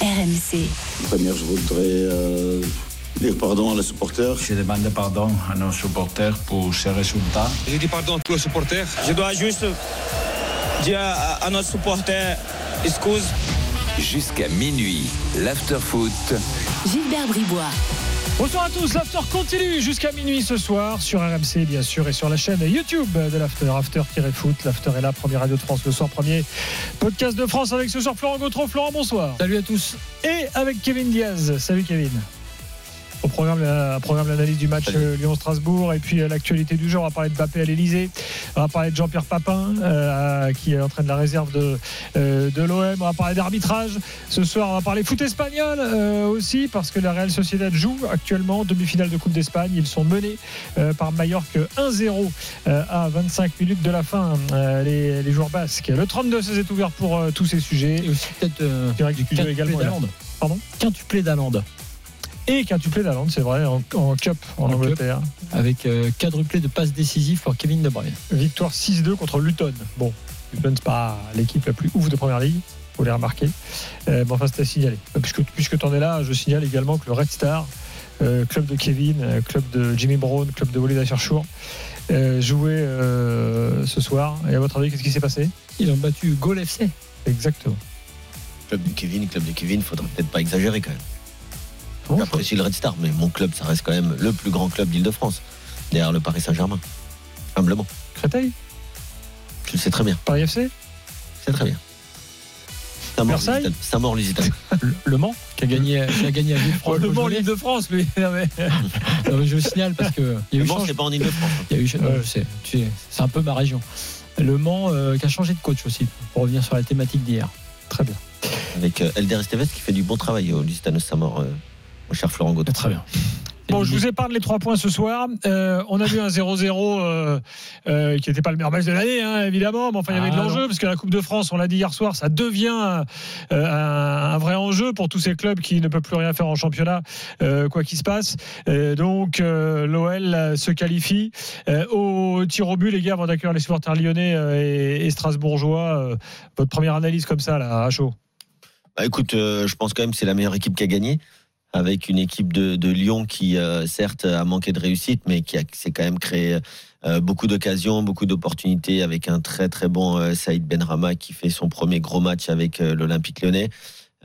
RMC. Première, je voudrais euh, dire pardon à les supporters. Je demande pardon à nos supporters pour ces résultats. Je dis pardon à tous les supporters. Je dois juste dire à, à notre supporter excuse. Jusqu'à minuit, l'after-foot. Gilbert Bribois. Bonsoir à tous, l'after continue jusqu'à minuit ce soir sur RMC bien sûr et sur la chaîne YouTube de l'after, after-foot. L'after est là, première radio de France le soir, premier podcast de France avec ce soir Florent Gautreau. Florent, bonsoir. Salut à tous. Et avec Kevin Diaz. Salut Kevin. Au programme, la, programme l'analyse du match euh, Lyon-Strasbourg et puis euh, l'actualité du jour. On va parler de Bappé à l'Elysée. On va parler de Jean-Pierre Papin euh, qui entraîne la réserve de, euh, de l'OM. On va parler d'arbitrage. Ce soir, on va parler foot espagnol euh, aussi parce que la Real Sociedad joue actuellement demi-finale de Coupe d'Espagne. Ils sont menés euh, par Mallorca 1-0 euh, à 25 minutes de la fin. euh, les, les joueurs basques. Le 32 c'est ouvert pour euh, tous ces sujets. Et aussi peut-être euh, Direct du également. Pardon? Quintuplé d'Alande. Et quintuplé d'Alande, c'est vrai, en, en Cup en, En Angleterre. Avec euh, quadruplé de passes décisives pour Kevin De Bruyne. Victoire 6-2 contre Luton. Bon, Luton, c'est pas l'équipe la plus ouf de première ligue, faut les remarquer. Euh, mais enfin, c'était à signaler. Euh, Puisque, puisque tu en es là, je signale également que le Red Star, euh, club de Kevin, euh, club de Jimmy Brown, club de Walid Acharchour, euh, jouait euh, ce soir. Et à votre avis, qu'est-ce qui s'est passé? Ils ont battu Gol FC. Exactement. Club de Kevin, club de Kevin, faudrait peut-être pas exagérer quand même. Bon, J'apprécie le Red Star, mais mon club, ça reste quand même le plus grand club d'Île-de-France, derrière le Paris Saint-Germain. Humblement. Créteil Je le sais très bien. Paris FC C'est très bien. Versailles Lusitane. Saint-Maur, Lusitane. Le, Le Mans, qui a gagné, qui a gagné à Villefranche. Le Mans, l'île de France. Non, mais- Non, mais je le signale parce que il y a Le eu Mans, c'est pas en Île-de-France. il y a eu- non, Ouais. je sais, tu sais, c'est un peu ma région. Le Mans euh, qui a changé de coach aussi, pour revenir sur la thématique d'hier. Très bien. Avec euh, Elder Esteves qui fait du bon travail au Lusitano Saint-Maur, euh, cher Florent Gauthier. Très bien. Bon, je vous épargne les trois points ce soir. Euh, on a vu un 0-0 euh, euh, qui n'était pas le meilleur match de l'année, hein, évidemment. Mais enfin, il y avait de Ah, l'enjeu, parce que la Coupe de France, on l'a dit hier soir, ça devient euh, un, un vrai enjeu pour tous ces clubs qui ne peuvent plus rien faire en championnat, euh, quoi qu'il se passe. Donc, euh, l'OL se qualifie. Euh, au tir au but, les gars, avant d'accueillir les supporters lyonnais euh, et, et strasbourgeois, euh, votre première analyse comme ça, là, à chaud? Bah, écoute, euh, je pense quand même que c'est la meilleure équipe qui a gagné, avec une équipe de, Lyon qui, euh, certes, a manqué de réussite, mais qui s'est quand même créé euh, beaucoup d'occasions, beaucoup d'opportunités, avec un très très bon euh, Saïd Benrama qui fait son premier gros match avec l'Olympique lyonnais.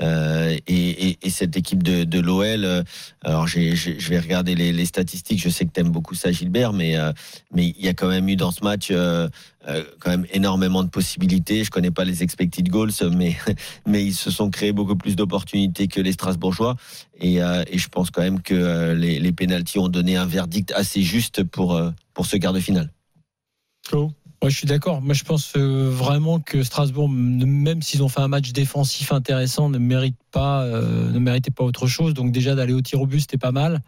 Euh, et, et- et cette équipe de, l'OL, euh, alors je vais regarder les, statistiques. Je sais que tu aimes beaucoup ça, Gilbert, mais euh, il y a quand même eu dans ce match quand même énormément de possibilités. Je connais pas les expected goals, mais ils se sont créés beaucoup plus d'opportunités que les Strasbourgeois. Et, je pense quand même que les, pénalties ont donné un verdict assez juste pour pour ce quart de finale. Moi, je suis d'accord. Moi, je pense euh, vraiment que Strasbourg, même s'ils ont fait un match défensif intéressant, ne mérite pas, euh, ne méritait pas autre chose. Donc déjà d'aller au tir au but, c'était pas mal.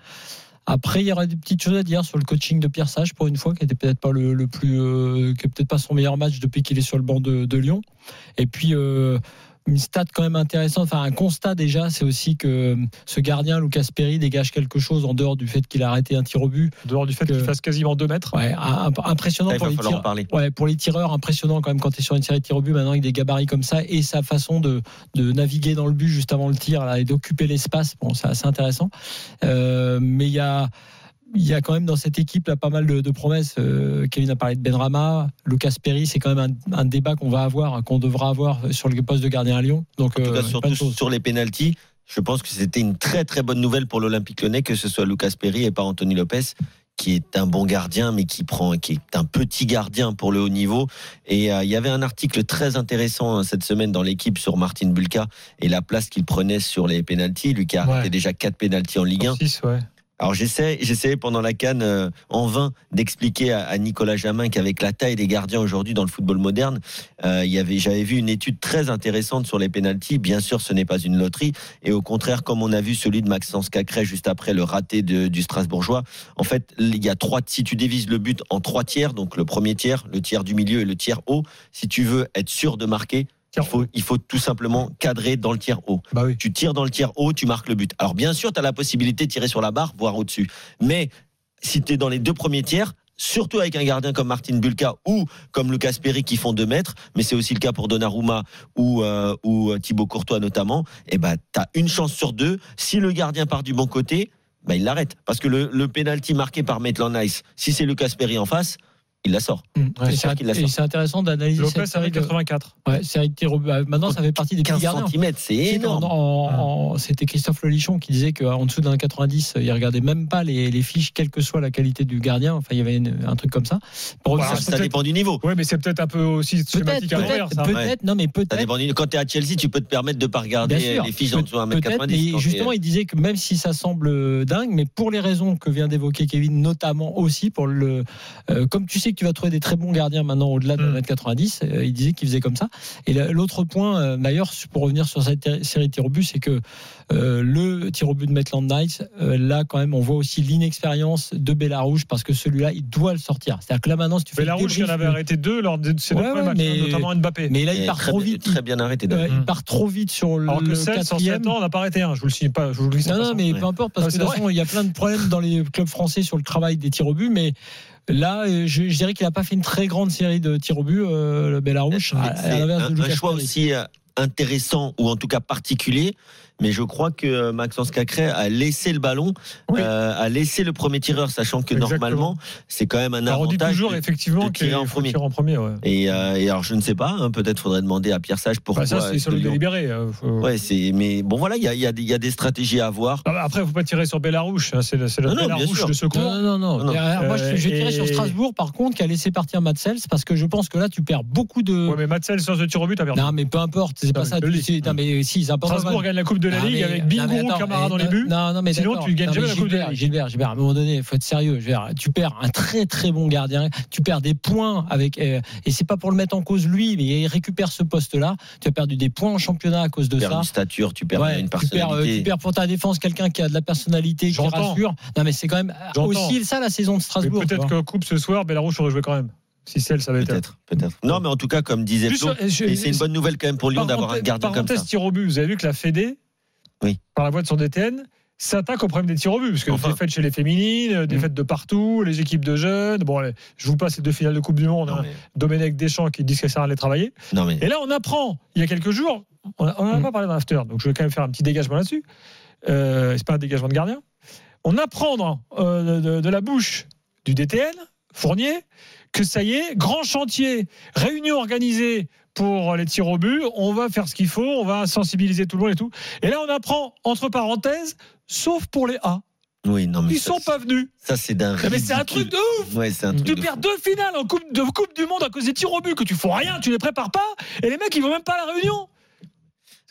Après, il y aura des petites choses à dire sur le coaching de Pierre Sage pour une fois, qui était peut-être pas le, plus, euh, peut-être pas son meilleur match depuis qu'il est sur le banc de, Lyon. Et puis. Une stat quand même intéressante, enfin un constat déjà, c'est aussi que ce gardien Lucas Perry dégage quelque chose en dehors du fait qu'il a arrêté un tir au but. En dehors du fait Que- qu'il fasse quasiment 2 mètres. Ouais, imp- impressionnant pour va les falloir en tirs. parler. Ouais, pour les tireurs, impressionnant quand même quand tu es sur une série de tirs au but, maintenant avec des gabarits comme ça, et sa façon de, de naviguer dans le but juste avant le tir là, et d'occuper l'espace, bon, c'est assez intéressant. Euh, mais il y a, il y a quand même dans cette équipe là, pas mal de, de promesses. Euh, Kevin a parlé de Benrama, Lucas Perry, c'est quand même un, un débat qu'on va avoir, hein, qu'on devra avoir sur le poste de gardien à Lyon. Donc, En tout euh, cas, plein surtout sur les pénalties, je pense que c'était une très très bonne nouvelle pour l'Olympique Lyonnais que ce soit Lucas Perry et pas Anthony Lopez qui est un bon gardien mais qui prend qui est un petit gardien pour le haut niveau et euh, il y avait un article très intéressant euh, cette semaine dans l'équipe sur Martin Bulka et la place qu'il prenait sur les pénalties lui qui a arrêté déjà quatre pénalties en Ligue 1 Six, ouais. Alors j'essaie, j'essaie pendant la canne euh, en vain d'expliquer à, Nicolas Jamin qu'avec la taille des gardiens aujourd'hui dans le football moderne, euh, il y avait, j'avais vu une étude très intéressante sur les pénalties. Bien sûr, ce n'est pas une loterie, et au contraire, comme on a vu celui de Maxence Cacré juste après le raté du Strasbourgeois, en fait, il y a trois. Si tu divises le but en trois tiers, donc le premier tiers, le tiers du milieu et le tiers haut, si tu veux être sûr de marquer. Il faut, il faut tout simplement cadrer dans le tiers haut. Bah oui. Tu tires dans le tiers haut, tu marques le but. Alors bien sûr, tu as la possibilité de tirer sur la barre, voire au-dessus. Mais si tu es dans les deux premiers tiers, surtout avec un gardien comme Martin Bulka ou comme Lucas Perry qui font deux mètres, mais c'est aussi le cas pour Donnarumma ou, euh, ou Thibaut Courtois notamment, et ben tu as une chance sur deux. Si le gardien part du bon côté, ben il l'arrête. Parce que le, le penalty marqué par Maitland Nice, si c'est Lucas Perry en face, il la sort. C'est sûr c'est qu'il la et sort. c'est intéressant d'analyser Lopez cette série avec de, 84. ouais, série de. Ah, Maintenant, ça fait partie des petits 15 gardiens. cm, c'est énorme. en- C'était Christophe Lelichon qui disait qu'en dessous d'un 90, il regardait même pas les, les fiches, quelle que soit la qualité du gardien. Enfin, il y avait une- un truc comme ça. Pour Voilà, revenir Ça, dépend du niveau. Ouais, mais c'est peut-être un peu aussi peut-être, schématique à l'envers, peut-être, ça. peut-être, non, mais peut-être. du- Quand tu es à Chelsea, tu peux te permettre de pas regarder sûr. les fiches en dessous d'un mètre Peut-être, 90. mais quand justement, il disait que même si ça semble dingue, mais pour les raisons que vient d'évoquer Kevin, notamment aussi pour le, euh, comme tu sais que tu vas trouver des très bons gardiens maintenant au-delà de Mm. 1m90, euh, il disait qu'il faisait comme ça. Et la- l'autre point, euh, d'ailleurs, pour revenir sur cette série de tirs au but, c'est que euh, le tir au but de Maitland Knights, euh, là quand même, on voit aussi l'inexpérience de Bellarouge parce que celui-là, il doit le sortir. C'est-à-dire que là maintenant, si tu fais rouge, il en avait arrêté deux lors de ses deux Ouais, premiers ouais, matchs, mais- notamment Mbappé. mais là, il part très, trop vite. Très bien arrêté. D'ailleurs. il part trop vite sur le, Alors que le 16 sur quatrième. 7 ans, on n'a pas arrêté un. Je vous le signe pas, je vous le dis sans Non, mais Ouais. peu importe, parce Ah, que de toute façon, il y a plein de problèmes dans les clubs français sur le travail des tirs au but, mais là, euh, je, je dirais qu'il n'a pas fait une très grande série de tirs au but, euh, le Bellarouche, à, l'inverse un, de un choix Perry. aussi euh, intéressant ou en tout cas particulier. Mais je crois que euh, Maxence Cacré a laissé le ballon, Oui. euh, a laissé le premier tireur, sachant que Exactement. normalement c'est quand même un Alors, on dit avantage. toujours de- effectivement de tirer qu'il en premier. en premier. Ouais. Et, euh, et alors je ne sais pas, hein, peut-être faudrait demander à Pierre Sage pourquoi. Bah, ça, c'est sur le délibéré. euh, faut- Ouais, c'est. Mais bon voilà, il y a, il y a des- il y a des stratégies à avoir. Ah bah, Après, il ne faut pas tirer sur Bellarouche. hein, C'est le, c'est le Non, Bellarouche de secours. Non, non, non. Non, alors, moi, je, je vais tirer sur Strasbourg, par contre, qui a laissé partir Matsels, parce que je pense que là, tu perds beaucoup de. Ouais, mais Matsel sur ce tir au but, t'as perdu. non, mais peu importe, c'est Non, pas ça. le non, mais si. Strasbourg gagne la Coupe de la Non, Ligue mais- avec non, mais Bingo, attends, Camara eh, dans les non, buts. Non, non, mais Sinon, tu gagnes Non, jamais mais la Coupe de la Gilbert, Ligue. Gilbert, Gilbert, à un moment donné, il faut être sérieux. Tu perds un très très bon gardien, tu perds des points avec, euh, et c'est pas pour le mettre en cause lui, mais il récupère ce poste-là. Tu as perdu des points en championnat à cause de Tu perds ça. une stature, tu perds Ouais, une tu, perds, euh, personnalité. tu perds pour ta défense quelqu'un qui a de la personnalité, qui rassure. Non, mais c'est quand même J'entends. aussi ça la saison de Strasbourg. peut-être que Coupe ce soir, Bellarouche aurait joué quand même. Si celle, ça va être. Peut-être, peut-être. Non, mais en tout cas, comme disait Flo, c'est une bonne nouvelle quand même pour Lyon d'avoir un gardien comme ça. Parenthèse tir au but. Vous avez vu que la Fédé, Oui. par la voix de son DTN, s'attaque au problème des tirs au but. Parce que Enfin. des défaites chez les féminines, euh, des Mm. défaites de partout, les équipes de jeunes. Bon, allez, je vous passe les deux finales de Coupe du Monde. Non, hein. mais, Domenech Deschamps qui dit que ça aller travailler. non, mais Et là, on apprend, il y a quelques jours, on n'en a Mm. pas parlé dans l'after, donc je vais quand même faire un petit dégagement là-dessus. Euh, c'est pas un dégagement de gardien. On apprend dans, euh, de, de la bouche du DTN, Fournier, que ça y est, grand chantier, réunion organisée pour les tirs au but, on va faire ce qu'il faut, on va sensibiliser tout le monde et tout. Et là, on apprend, entre parenthèses, sauf pour les A. oui, non, mais Ils ça, sont pas venus. ça c'est d'un. Mais c'est un truc de ouf Ouais, c'est un truc. tu de perds fou. deux finales en coupe de coupe du monde à cause des tirs au but que tu fais rien, tu les prépares pas et les mecs ils vont même pas à la réunion.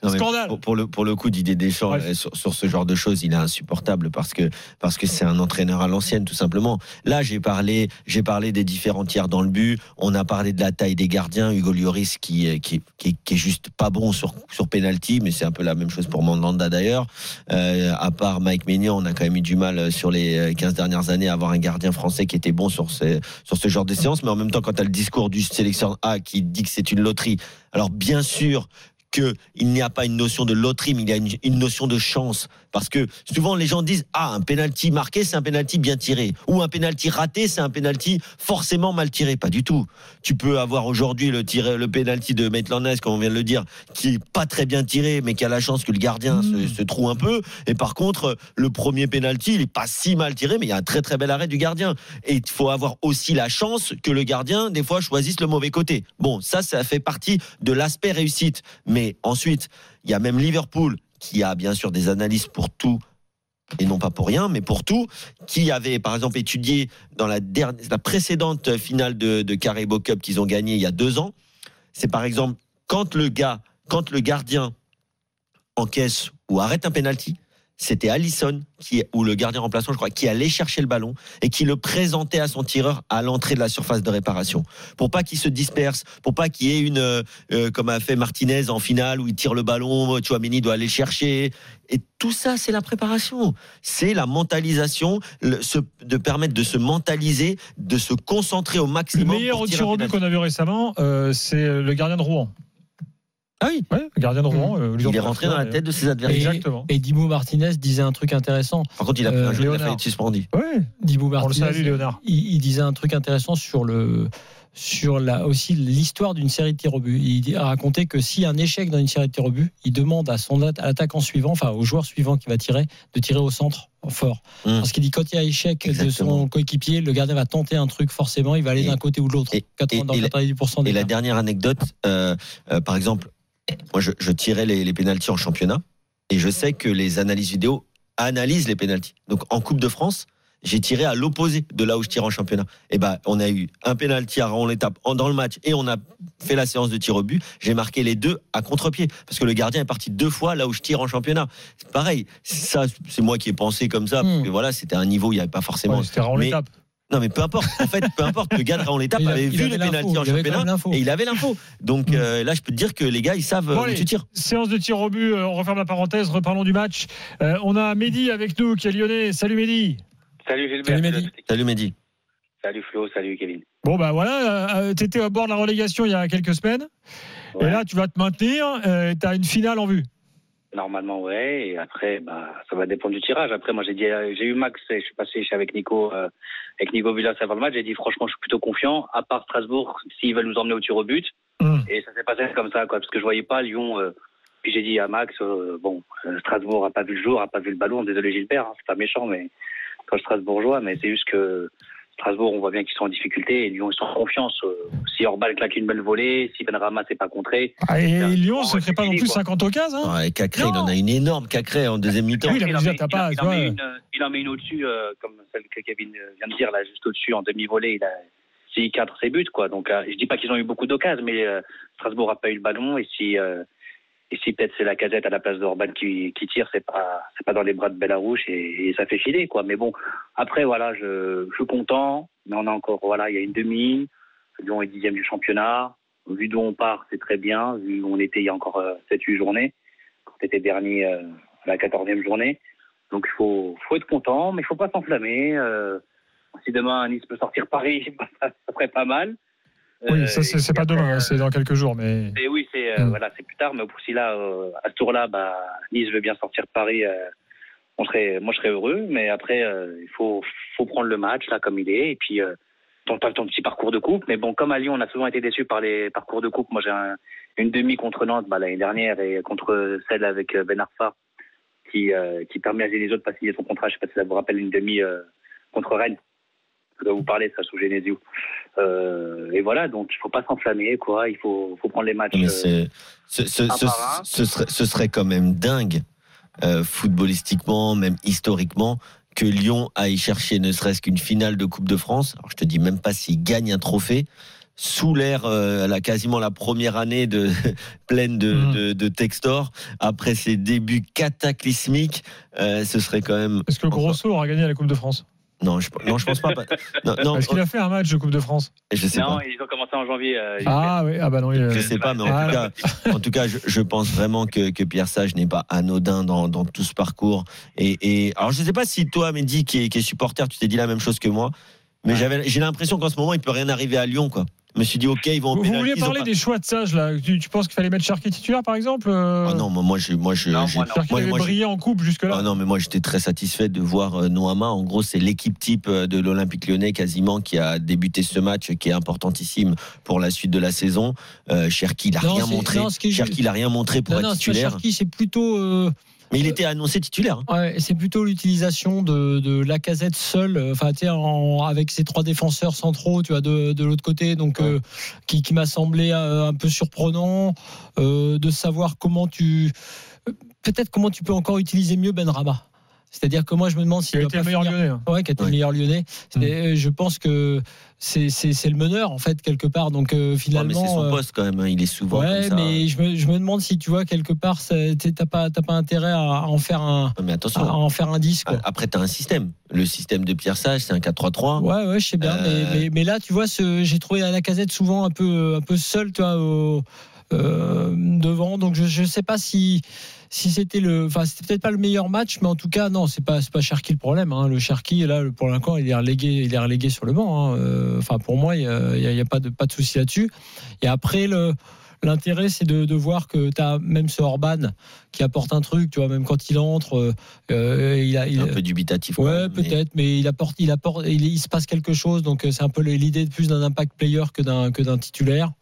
Scandale. Pour, pour le, pour le coup, Didier Deschamps, euh, sur, sur ce genre de choses, il est insupportable parce que parce que c'est un entraîneur à l'ancienne, tout simplement. Là, j'ai parlé, j'ai parlé des différents tiers dans le but. On a parlé de la taille des gardiens. Hugo Lloris qui, euh, qui, qui, qui est juste pas bon sur sur penalty, mais c'est un peu la même chose pour Mandanda d'ailleurs. Euh, à part Mike Maignan, on a quand même eu du mal sur les 15 dernières années à avoir un gardien français qui était bon sur ces, sur ce genre de séance. Mais en même temps, quand tu as le discours du sélectionneur A qui dit que c'est une loterie, alors bien sûr qu'il n'y a pas une notion de loterie, mais il y a une, une notion de chance. Parce que souvent les gens disent ah un penalty marqué c'est un penalty bien tiré ou un penalty raté c'est un penalty forcément mal tiré. Pas du tout. Tu peux avoir aujourd'hui le penalty de Maitland Nice comme on vient de le dire qui est pas très bien tiré mais qui a la chance que le gardien se, se trouve un peu. Et par contre le premier penalty il est pas si mal tiré mais il y a un très très bel arrêt du gardien. Et il faut avoir aussi la chance que le gardien des fois choisisse le mauvais côté. Bon ça ça fait partie de l'aspect réussite. Mais ensuite il y a même Liverpool qui a bien sûr des analyses pour tout et non pas pour rien, mais pour tout, qui avait par exemple étudié dans la, dernière, la précédente finale de, de Cup qu'ils ont gagné il y a deux ans. C'est par exemple quand le gars, quand le gardien encaisse ou arrête un penalty, c'était Allison qui, ou le gardien remplaçant, je crois, qui allait chercher le ballon et qui le présentait à son tireur à l'entrée de la surface de réparation. Pour pas qu'il se disperse, pour pas qu'il y ait une, euh, euh, comme a fait Martinez en finale où il tire le ballon, Chouamini doit aller le chercher. Et tout ça, c'est la préparation. C'est la mentalisation, le- se- de permettre de se mentaliser, de se concentrer au Le maximum. meilleur au tirer tir au but qu'on a vu récemment, euh, c'est le gardien de Rouen. Ah oui, Ouais, le gardien de Rouen. euh, il est rentré dans la tête de ses adversaires. Exactement. Et Dimo Martinez disait un truc intéressant. Par contre, il a pris Euh, un jeu, il a Léonard. failli être suspendu. Ouais, Dimo on le Martinez, salue, Léonard. il, il disait un truc intéressant sur le sur la, aussi l'histoire d'une série de tirs au but. Il a raconté que si un échec dans une série de tirs au but, il demande à son at- à l'attaquant suivant, enfin au joueur suivant qui va tirer, de tirer au centre fort. Hum. Parce qu'il dit quand il y a échec de son coéquipier, le gardien va tenter un truc forcément, il va aller d'un côté ou de l'autre. et- 80 et- et la- 90% des Et la dernière anecdote, euh, euh, par exemple, moi je, je tirais les, les pénalties en championnat et je sais que les analyses vidéo analysent les pénalties. Donc en Coupe de France, j'ai tiré à l'opposé de là où je tire en championnat. Et ben on a eu un pénalty à Raon l'étape dans le match et on a fait la séance de tir au but. J'ai marqué les deux à contre-pied parce que le gardien est parti deux fois là où je tire en championnat. Pareil. Ça, c'est moi qui ai pensé comme ça parce Hmm. que voilà, c'était un niveau où il n'y avait pas forcément. Ouais, C'était Raon mais- l'étape. Non, mais peu importe. En fait, peu importe. Le gars de Raon l'étape avait vu le pénalty en il avait quand championnat et il avait l'info. Donc Mm. euh, là, je peux te dire que les gars, ils savent Bon, euh, où allez. tu tires. Séance de tir au but, euh, on referme la parenthèse, reparlons du match. Euh, on a Mehdi avec nous qui est lyonnais. Salut Mehdi. Salut Gilbert. Salut, Mehdi. Salut Mehdi. Salut Flo, salut Kevin. Bon bah voilà, tu étais à bord de la relégation il y a quelques semaines. Ouais, Et là tu vas te maintenir, tu as une finale en vue. Normalement, ouais. Et après, bah, ça va dépendre du tirage. Après, moi, j'ai dit, euh, j'ai eu Max et je suis passé je suis avec Nico, euh, avec Nico Villas avant le match. J'ai dit, franchement, je suis plutôt confiant. À part Strasbourg, s'ils veulent nous emmener au tir au but. Hum. Et ça s'est passé comme ça, quoi, parce que je voyais pas Lyon. euh, puis j'ai dit à Max, euh, bon, euh, Strasbourg a pas vu le jour, a pas vu le ballon. Désolé Gilbert, hein, c'est pas méchant, mais quand Strasbourgeois, mais c'est juste que Strasbourg, on voit bien qu'ils sont en difficulté et Lyon, ils sont en confiance. Euh, si Orban claque une belle volée, si Benrama s'est pas contré. Ah, et Lyon, ça ne crée pas non plus quoi. 50 occasions. Hein Ouais, Cacré, il en a une énorme Cacré en deuxième mi-temps. Oui, il en met, une, il en met une au-dessus, euh, comme celle que Kevin vient de dire, là, juste au-dessus, en demi-volée. Il a, s'il cadre ses buts, quoi. Donc, euh, je dis pas qu'ils ont eu beaucoup d'occasions, mais euh, Strasbourg a pas eu le ballon. Et si, euh, et si peut-être c'est la casette à la place d'Orban qui, qui tire, c'est pas, c'est pas dans les bras de Bellarouche et, et ça fait filer, quoi. Mais bon, après, voilà, je, je suis content, mais on a encore, voilà, il y a une demi. Lyon est dixième du championnat. Vu d'où on part, c'est très bien. Vu où on était il y a encore 7-8 journées, quand on était dernier euh, la 14e journée. Donc il faut, faut être content, mais il faut pas s'enflammer. Euh, si demain Nice peut sortir Paris, bah, ça, ferait pas mal. Oui, Euh, ça c'est pas demain, hein, euh, c'est dans quelques jours. Mais et oui, c'est euh, Mm. voilà, c'est plus tard, mais si là, à ce tour-là, bah, Nice veut bien sortir Paris, euh, on serait, moi je serais heureux, mais après il faut, faut prendre le match là comme il est, et puis ton, ton, petit parcours de coupe. Mais bon, comme à Lyon, on a souvent été déçus par les parcours de coupe. Moi, j'ai un- une demi contre Nantes bah, l'année dernière et contre celle avec Ben Arfa, qui, euh, qui permet à autres de pas signer son contrat. Je sais pas si ça vous rappelle une demi euh, contre Rennes. Je dois vous parler, ça sous Genesio. Euh, et voilà, donc il faut pas s'enflammer, quoi. Il faut, faut prendre les matchs. Mais euh, ce, ce, un ce- par un. ce serait, ce serait quand même dingue, euh, footballistiquement, même historiquement, que Lyon aille chercher ne serait-ce qu'une finale de Coupe de France. Alors je te dis même pas s'il gagne un trophée. Sous l'ère, euh, la, quasiment la première année de, pleine de, Mm. de, de Textor, après ses débuts cataclysmiques, euh, ce serait quand même. est-ce que Grosso aura gagné la Coupe de France? Non, je, non, je pense pas. Non, non, Est-ce qu'il a fait un match de Coupe de France? Je sais non, pas. ils ont commencé en janvier. euh, Ah oui, ah bah non. il- Je sais pas, mais en Ah, tout cas, en tout cas, je, je pense vraiment que, que Pierre Sage n'est pas anodin dans, dans tout ce parcours. Et, et alors, je sais pas si toi, Mehdi, qui est, qui est supporter, tu t'es dit la même chose que moi, mais j'avais, j'ai l'impression qu'en ce moment, il peut rien arriver à Lyon, quoi. Je me suis dit, ok, ils vont Vous, vous ont parler pas- des choix de Sage là tu, tu penses qu'il fallait mettre Cherki titulaire par exemple euh, Ah non, moi, je, moi, je, Non, j'ai- moi, non. Cherki moi, avait moi, j'ai- brillé en coupe jusque-là. Ah non, mais moi j'étais très satisfait de voir euh, Noama. En gros, c'est l'équipe type euh, de l'Olympique lyonnais quasiment qui a débuté ce match qui est importantissime pour la suite de la saison. Euh, Cherki, il a Non, rien montré. Cherki, juste- il a rien montré pour Non, être non, c'est pas titulaire. Cherki, c'est plutôt. euh, Mais il était annoncé titulaire. hein. Ouais, c'est plutôt l'utilisation de, de la casette seule, euh, enfin, tu sais, en- avec ses trois défenseurs centraux, tu vois, de, de l'autre côté, donc euh, qui, qui m'a semblé euh, un peu surprenant euh, de savoir comment tu, peut-être comment tu peux encore utiliser mieux Ben Rama. C'est-à-dire que moi, je me demande s'il Il a va été le meilleur finir- lyonnais. hein. Ouais, qui a été le meilleur lyonnais. Mm. Et, euh, je pense que c'est le meneur, en fait, quelque part. Donc, euh, Ouais, mais finalement. c'est son euh, poste quand même. hein. Il est souvent Ouais, comme ça. mais je me, je me demande si tu vois quelque part, t'as pas, t'as pas intérêt à, en faire un, Mais attention. à en faire un 10 quoi. Après, tu as un système. Le système de Pierre Sage, c'est un 4-3-3. Ouais, ouais, je sais bien. Euh, Mais, mais, mais là, tu vois, j'ai trouvé à la casette souvent un peu, un peu seul, tu vois, au- euh, devant. Donc, je, je sais pas si, si c'était le, enfin, c'était peut-être pas le meilleur match, mais en tout cas, non, c'est pas, c'est pas Cherki le problème. Hein. Le Cherki, là, pour l'instant, il est relégué, il est relégué sur le banc. hein. Euh, Enfin, pour moi, il y a, il y a- il y a pas de, pas de souci là-dessus. Et après, le, L'intérêt, c'est de, de voir que tu as même ce Orban qui apporte un truc, tu vois, même quand il entre, euh, il a. Il, un peu dubitatif. Ouais, mais- peut-être, mais il apporte, il apporte, il, il se passe quelque chose. Donc c'est un peu l'idée de plus d'un impact player que d'un que d'un titulaire.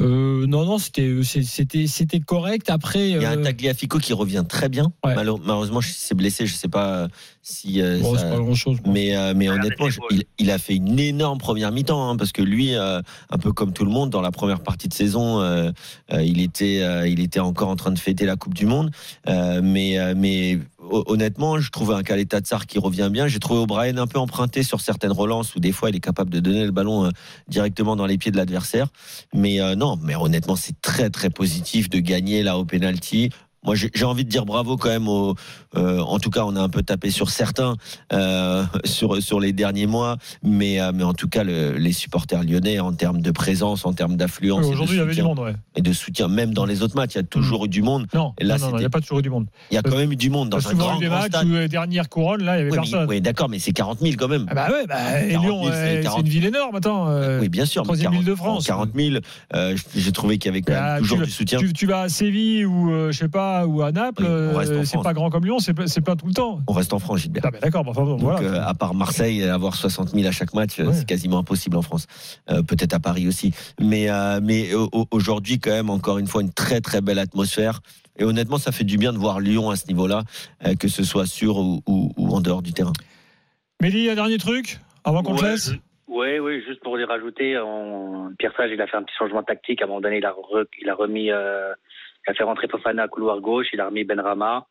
Euh, non, non, c'était c'est- c'était c'était correct. Après, Il y a un euh, Tagliafico qui revient très bien. Ouais. Malheure- Malheureusement, il s'est blessé. Je sais pas si. euh, bon, ça- pas grand chose. Mais, euh, mais Ah, honnêtement, je- il, il a fait une énorme première mi-temps hein, parce que lui, euh, un peu comme tout le monde, dans la première partie de saison, euh, euh, il était, euh, il était encore en train de fêter la Coupe du Monde. Euh, mais, euh, mais honnêtement, je trouve un Kaleta Tsar qui revient bien. J'ai trouvé O'Brien un peu emprunté sur certaines relances où des fois il est capable de donner le ballon euh, directement dans les pieds de l'adversaire. Mais euh, non, mais honnêtement, c'est très très positif de gagner là au penalty. Moi, j'ai envie de dire bravo quand même. Au, euh, en tout cas, on a un peu tapé sur certains euh, sur sur les derniers mois, mais euh, mais en tout cas, le- les supporters lyonnais en termes de présence, en termes d'affluence, et de Aujourd'hui, il y avait du monde, ouais. et de soutien, même dans les autres matchs, il y a toujours eu du monde. Non, Et là, non, non, il n'y a pas toujours eu du monde. Il y a quand même eu du monde y dans un grand, grand matchs stade. où dernières couronnes, là, il n'y avait Oui, mais- personne. oui, d'accord, mais c'est 40 000 quand même. Ah bah ouais, bah, et 40 Lyon, 000, c'est c'est 40. une ville énorme. Attends, euh, oui, bien sûr. mais troisième 40 ville de France. 40 000, euh, j'ai trouvé qu'il y avait quand même bah, toujours tu, du soutien. tu, tu vas à Séville ou je sais pas ou à Naples, Oui, euh, c'est pas grand comme Lyon, c'est plein tout le temps. On reste en France, Gilbert. Ah bah d'accord, enfin, bon, Donc, voilà. euh, à part Marseille, avoir 60 000 à chaque match, euh, Ouais. c'est quasiment impossible en France. Euh, Peut-être à Paris aussi. Mais, euh, mais au- au- aujourd'hui, quand même, encore une fois, une très très belle atmosphère. Et honnêtement, ça fait du bien de voir Lyon à ce niveau-là, euh, que ce soit sur ou, ou- ou en dehors du terrain. Mélie, un dernier truc avant qu'on te Ouais, laisse Oui, oui, juste pour les rajouter, on... Pierre Sage, il a fait un petit changement tactique. À un moment donné, il a, re- il a remis, euh, il a fait rentrer Fofana à couloir gauche, il a remis Benrama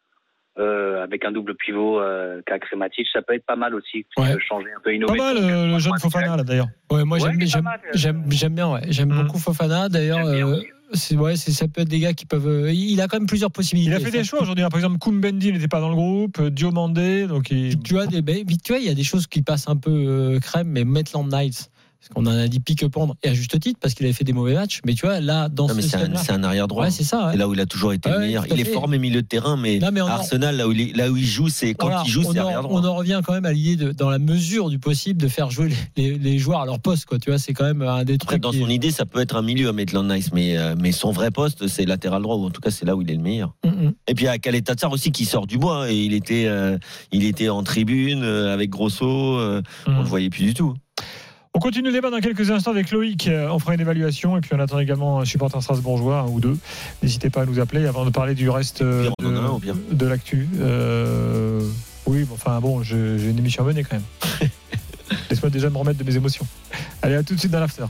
euh, avec un double pivot euh, qu'a créé Matic. Ça peut être pas mal aussi, Ouais. changer un peu Pas innover. mal euh, le jeune Fofana là d'ailleurs. Ouais, moi Ouais, j'aime pas euh, j'aime bien ouais. j'aime Mhm. beaucoup Fofana d'ailleurs euh, c'est ouais c'est ça peut être des gars qui peuvent euh, il a quand même plusieurs possibilités Il a fait des choix aujourd'hui. hein. Par exemple, Koumbendi n'était pas dans le groupe, Diomandé, donc il... tu as des ben, tu vois il y a des choses qui passent un peu crème mais Maitland Knights parce qu'on en a dit pique pendre et à juste titre parce qu'il avait fait des mauvais matchs mais tu vois là dans Non, ce c'est un, c'est un arrière droit. ouais c'est ça ouais. Là où il a toujours été Ouais, le meilleur. à Il est formé milieu de terrain, mais, Non, mais on à en- Arsenal, là où il, est- là où il joue, c'est quand Voilà, il joue, on, c'est arrière on droit. en revient quand même à l'idée de, dans la mesure du possible de faire jouer les, les- les joueurs à leur poste quoi tu vois c'est quand même un des Après, trucs dans son idée, ça peut être un milieu à Maitland Nice, mais, euh, mais son vrai poste, c'est latéral droit, ou en tout cas, c'est là où il est le meilleur. Mm, mm. Et puis, il y a Kaleta Tsar aussi qui sort du bois, et il était, euh, il était en tribune euh, avec Grosso, euh, on le voyait plus du tout. On continue le débat dans quelques instants avec Loïc. Euh, On fera une évaluation et puis on attend également un supporter strasbourgeois, un ou deux. N'hésitez pas à nous appeler avant de parler du reste euh, de, de l'actu. Euh, oui, enfin bon, j'ai une émission à mener quand même. Laisse-moi déjà me remettre de mes émotions. Allez, à tout de suite dans l'after.